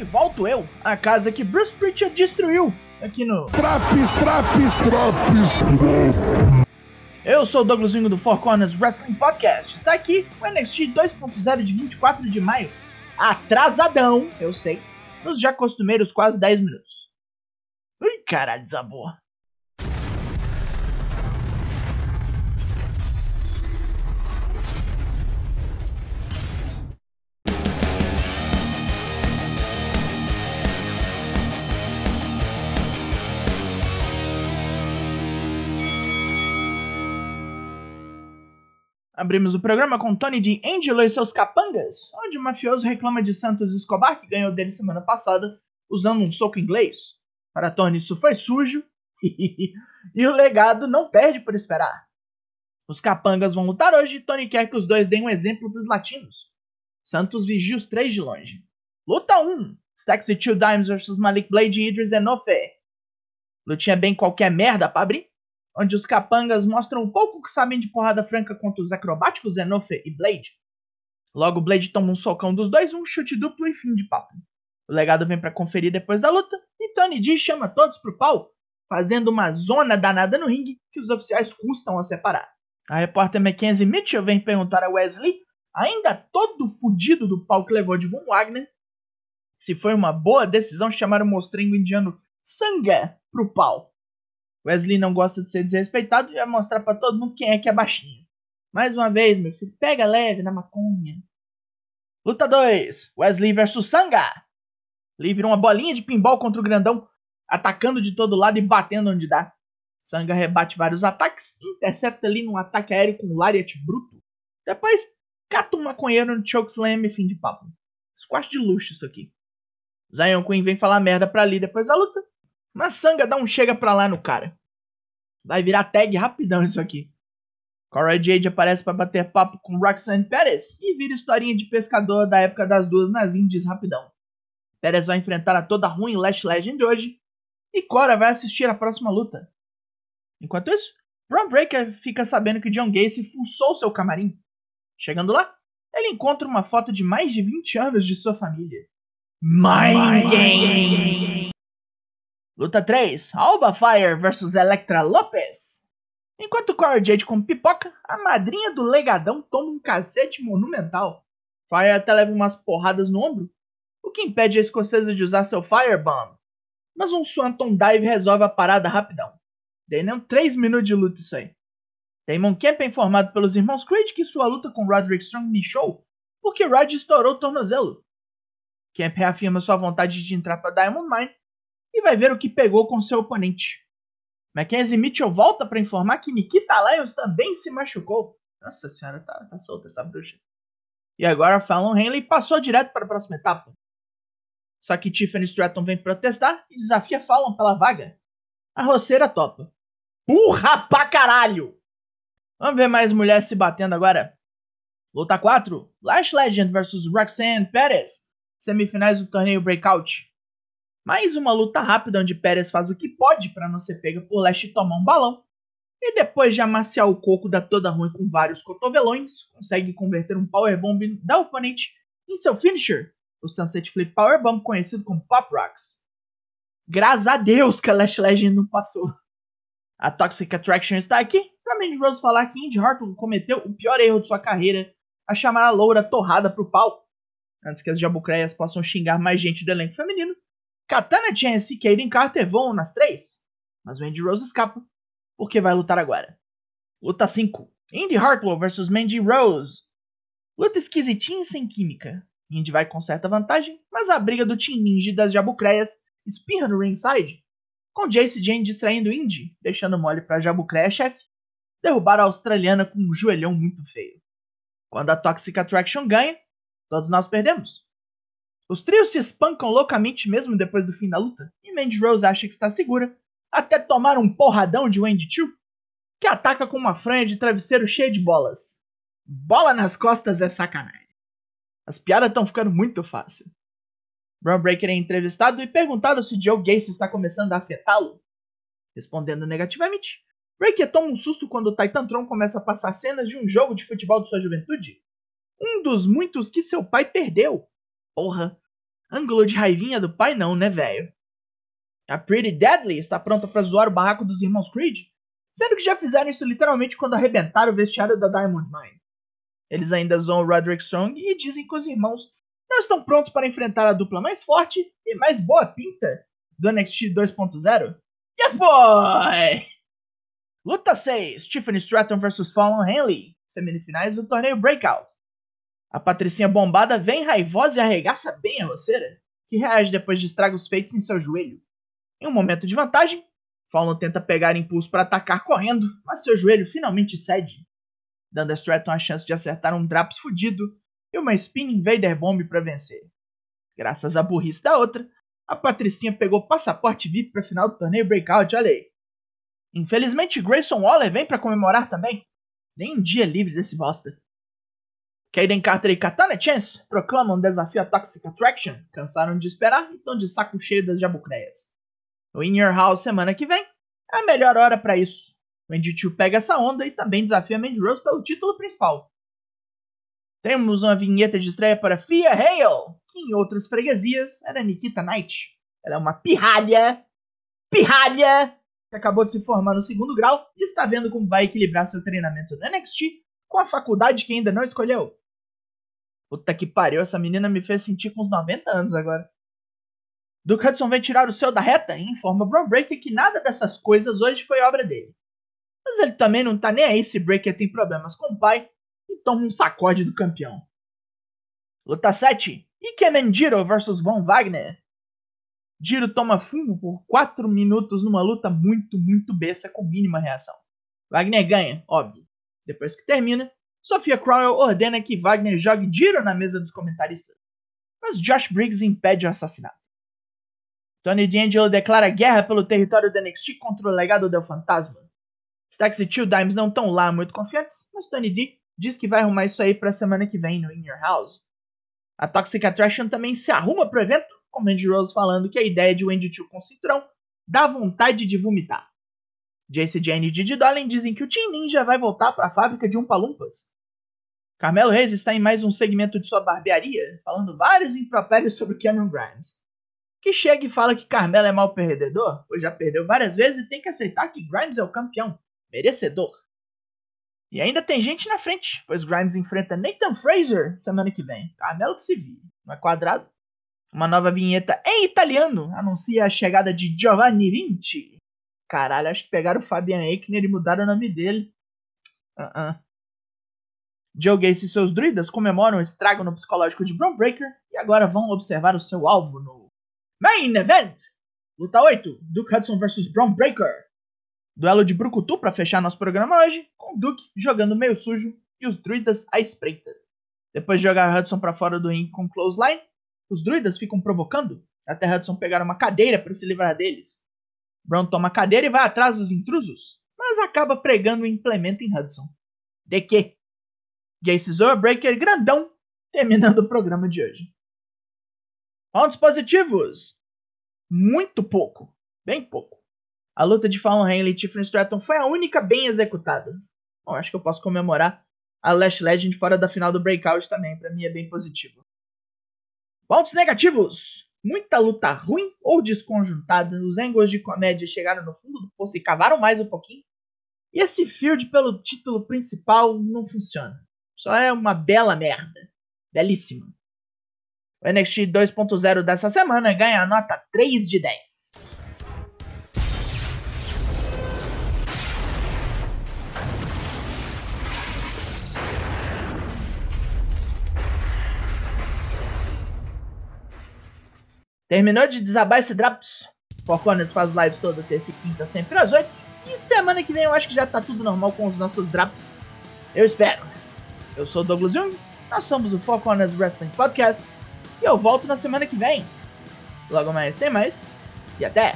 E volto eu, a casa que Bruce Pritchard destruiu, aqui no... Traps, traps, traps. Eu sou o Douglas Vingo do Four Corners Wrestling Podcast. Está aqui o NXT 2.0 de 24 de maio. Atrasadão, eu sei, nos já costumeiros quase 10 minutos. Ui, caralho, desabou. Abrimos o programa com Tony de Angelo e seus capangas, onde o mafioso reclama de Santos Escobar, que ganhou dele semana passada, usando um soco inglês. Para Tony, isso foi sujo, e o legado não perde por esperar. Os capangas vão lutar hoje e Tony quer que os dois deem um exemplo para os latinos. Santos vigia os três de longe. Luta 1: Stacks e Two Dimes vs Malik Blade e Idris Enofe. Lutinha bem qualquer merda pra abrir onde os capangas mostram um pouco que sabem de porrada franca contra os acrobáticos Enofe e Blade. Logo, Blade toma um socão dos dois, um chute duplo e fim de papo. O legado vem para conferir depois da luta e Tony D chama todos pro pau, fazendo uma zona danada no ringue que os oficiais custam a separar. A repórter Mackenzie Mitchell vem perguntar a Wesley, ainda todo fudido do pau que levou de Von Wagner, se foi uma boa decisão chamar o mostrengo indiano Sanga pro pau. Wesley não gosta de ser desrespeitado e vai mostrar para todo mundo quem é que é baixinho. Mais uma vez, meu filho, pega leve na maconha. Luta 2: Wesley versus Sanga. Lee vira uma bolinha de pinball contra o grandão, atacando de todo lado e batendo onde dá. Sanga rebate vários ataques intercepta ali num ataque aéreo com um lariat bruto. Depois, cata um maconheiro no chokeslam e fim de papo. Squash de luxo isso aqui. Zion Queen vem falar merda pra Lee depois da luta mas Sanga dá um chega pra lá no cara. Vai virar tag rapidão isso aqui. Cora Jade aparece para bater papo com Roxanne Perez e vira historinha de pescador da época das duas nas Indies rapidão. Perez vai enfrentar a toda ruim Lash Legend hoje e Cora vai assistir a próxima luta. Enquanto isso, Braun Breaker fica sabendo que John Gacy fuçou seu camarim. Chegando lá, ele encontra uma foto de mais de 20 anos de sua família. Mind Games! Luta 3: Alba Fire vs Electra Lopes. Enquanto Cora Jade com pipoca, a madrinha do legadão toma um cacete monumental. Fire até leva umas porradas no ombro, o que impede a escocesa de usar seu Firebomb. Mas um Swanton Dive resolve a parada rapidão. Dei nem 3 minutos de luta isso aí. Damon Kemp é informado pelos irmãos Creed que sua luta com Roderick Strong michou porque Rod estourou o tornozelo. Kemp reafirma sua vontade de entrar para Diamond Mine e vai ver o que pegou com seu oponente. Mackenzie Mitchell volta para informar que Nikita Lyons também se machucou. Nossa senhora, tá, tá solta essa bruxa. E agora Fallon Henley passou direto para a próxima etapa. Só que Tiffany Stratton vem protestar e desafia Fallon pela vaga. A roceira topa. Burra pra caralho! Vamos ver mais mulheres se batendo agora. Luta 4: Lash Legend vs Roxanne Perez. Semifinais do torneio Breakout. Mais uma luta rápida onde Pérez faz o que pode para não ser pega por Lash e tomar um balão. E depois de amaciar o coco da toda ruim com vários cotovelões, consegue converter um powerbomb da oponente em seu finisher, o Sunset Flip Powerbomb conhecido como Pop Rocks. Graças a Deus que a Lash Legend não passou. A Toxic Attraction está aqui para Mandy Rose falar que Indy Hartwell cometeu o pior erro de sua carreira a chamar a loura torrada pro pau. Antes que as jabucreias possam xingar mais gente do elenco feminino, Katana Chance e Kaden Carter vão nas três, mas Mandy Rose escapa, porque vai lutar agora. Luta 5: Indy Hartwell vs Mandy Rose. Luta esquisitinha e sem química. Indy vai com certa vantagem, mas a briga do Team Ninja das Jabucreias espirra no ringside, com Jace Jane distraindo Indy, deixando mole para Jabucreia chefe derrubar a australiana com um joelhão muito feio. Quando a Toxic Attraction ganha, todos nós perdemos. Os trios se espancam loucamente mesmo depois do fim da luta, e Mandy Rose acha que está segura, até tomar um porradão de Wendy Chu, que ataca com uma franha de travesseiro cheia de bolas. Bola nas costas é sacanagem. As piadas estão ficando muito fácil. Braun Breaker é entrevistado e perguntado se Joe Gacy está começando a afetá-lo. Respondendo negativamente, Breaker toma um susto quando o Titantron começa a passar cenas de um jogo de futebol de sua juventude. Um dos muitos que seu pai perdeu. Porra, Ângulo de raivinha do pai não, né, velho? A Pretty Deadly está pronta para zoar o barraco dos irmãos Creed, sendo que já fizeram isso literalmente quando arrebentaram o vestiário da Diamond Mine. Eles ainda zoam Roderick Strong e dizem que os irmãos não estão prontos para enfrentar a dupla mais forte e mais boa pinta do NXT 2.0. Yes, boy! Luta 6: Tiffany Stratton vs Fallon Henley, semifinais do torneio Breakout. A Patricinha bombada vem raivosa e arregaça bem a roceira, que reage depois de estragos feitos em seu joelho. Em um momento de vantagem, Fallon tenta pegar impulso para atacar correndo, mas seu joelho finalmente cede, dando a Stratton a chance de acertar um Draps fudido e uma Spinning Vader Bomb para vencer. Graças à burrice da outra, a Patricinha pegou passaporte VIP para final do torneio Breakout, olha aí. Infelizmente, Grayson Waller vem para comemorar também. Nem um dia livre desse bosta. Kaden Carter e Katana Chance proclamam um desafio a Toxic Attraction, cansaram de esperar e estão de saco cheio das jabucreias. No In Your House semana que vem é a melhor hora para isso. O Andy Chu pega essa onda e também desafia Mandy Rose pelo título principal. Temos uma vinheta de estreia para Fia Hale, que em outras freguesias era Nikita Knight. Ela é uma pirralha, pirralha, que acabou de se formar no segundo grau e está vendo como vai equilibrar seu treinamento no NXT com a faculdade que ainda não escolheu. Puta que pariu, essa menina me fez sentir com uns 90 anos agora. Duke Hudson vem tirar o seu da reta e informa Braun Breaker que nada dessas coisas hoje foi obra dele. Mas ele também não tá nem aí se Breaker tem problemas com o pai e toma um sacode do campeão. Luta 7. Ikemen Jiro vs Von Wagner. Jiro toma fumo por 4 minutos numa luta muito, muito besta com mínima reação. Wagner ganha, óbvio. Depois que termina, Sofia Crowell ordena que Wagner jogue Jiro na mesa dos comentaristas. Mas Josh Briggs impede o assassinato. Tony D'Angelo declara guerra pelo território da NXT contra o legado del Fantasma. Stax e Two Dimes não estão lá muito confiantes, mas Tony D diz que vai arrumar isso aí pra semana que vem no In Your House. A Toxic Attraction também se arruma pro evento, com Mandy Rose falando que a ideia de Wendy Chu com cinturão dá vontade de vomitar. Jace Jane e Didi Dolan dizem que o Team Ninja vai voltar para a fábrica de Umpalumpas. Carmelo Reis está em mais um segmento de sua barbearia, falando vários impropérios sobre Cameron Grimes que chega e fala que Carmelo é mal perdedor, pois já perdeu várias vezes e tem que aceitar que Grimes é o campeão, merecedor. E ainda tem gente na frente, pois Grimes enfrenta Nathan Fraser semana que vem. Carmelo que se vire, não é quadrado? Uma nova vinheta em italiano anuncia a chegada de Giovanni Vinci. Caralho, acho que pegaram o Fabian Eichner e mudaram o nome dele. Uh -uh. Joe Gacy e seus druidas comemoram o estrago no psicológico de Braun Breaker e agora vão observar o seu alvo no Main Event! Luta 8, Duke Hudson vs Braun Breaker. Duelo de Brucutu para fechar nosso programa hoje, com Duke jogando meio sujo e os druidas à espreita. Depois de jogar Hudson para fora do ringue com clothesline, os druidas ficam provocando até Hudson pegar uma cadeira para se livrar deles. Brown toma a cadeira e vai atrás dos intrusos, mas acaba pregando o implemento em Hudson. De que? Zoa Breaker grandão, terminando o programa de hoje. Pontos positivos. Muito pouco. Bem pouco. A luta de Fallon Henley e Tiffany Stratton foi a única bem executada. Bom, acho que eu posso comemorar a Lash Legend fora da final do Breakout também. Para mim é bem positivo. Pontos negativos. Muita luta ruim ou desconjuntada. Os angles de comédia chegaram no fundo do poço e cavaram mais um pouquinho. E esse field pelo título principal não funciona. Só é uma bela merda. Belíssima. O NXT 2.0 dessa semana ganha a nota 3 de 10. Terminou de desabar esse Drops. Forconas faz lives toda terça e quinta, sempre às 8. E semana que vem eu acho que já tá tudo normal com os nossos Drops. Eu espero. Eu sou o Douglas Jung, nós somos o Four Wrestling Podcast e eu volto na semana que vem. Logo mais tem mais. E até!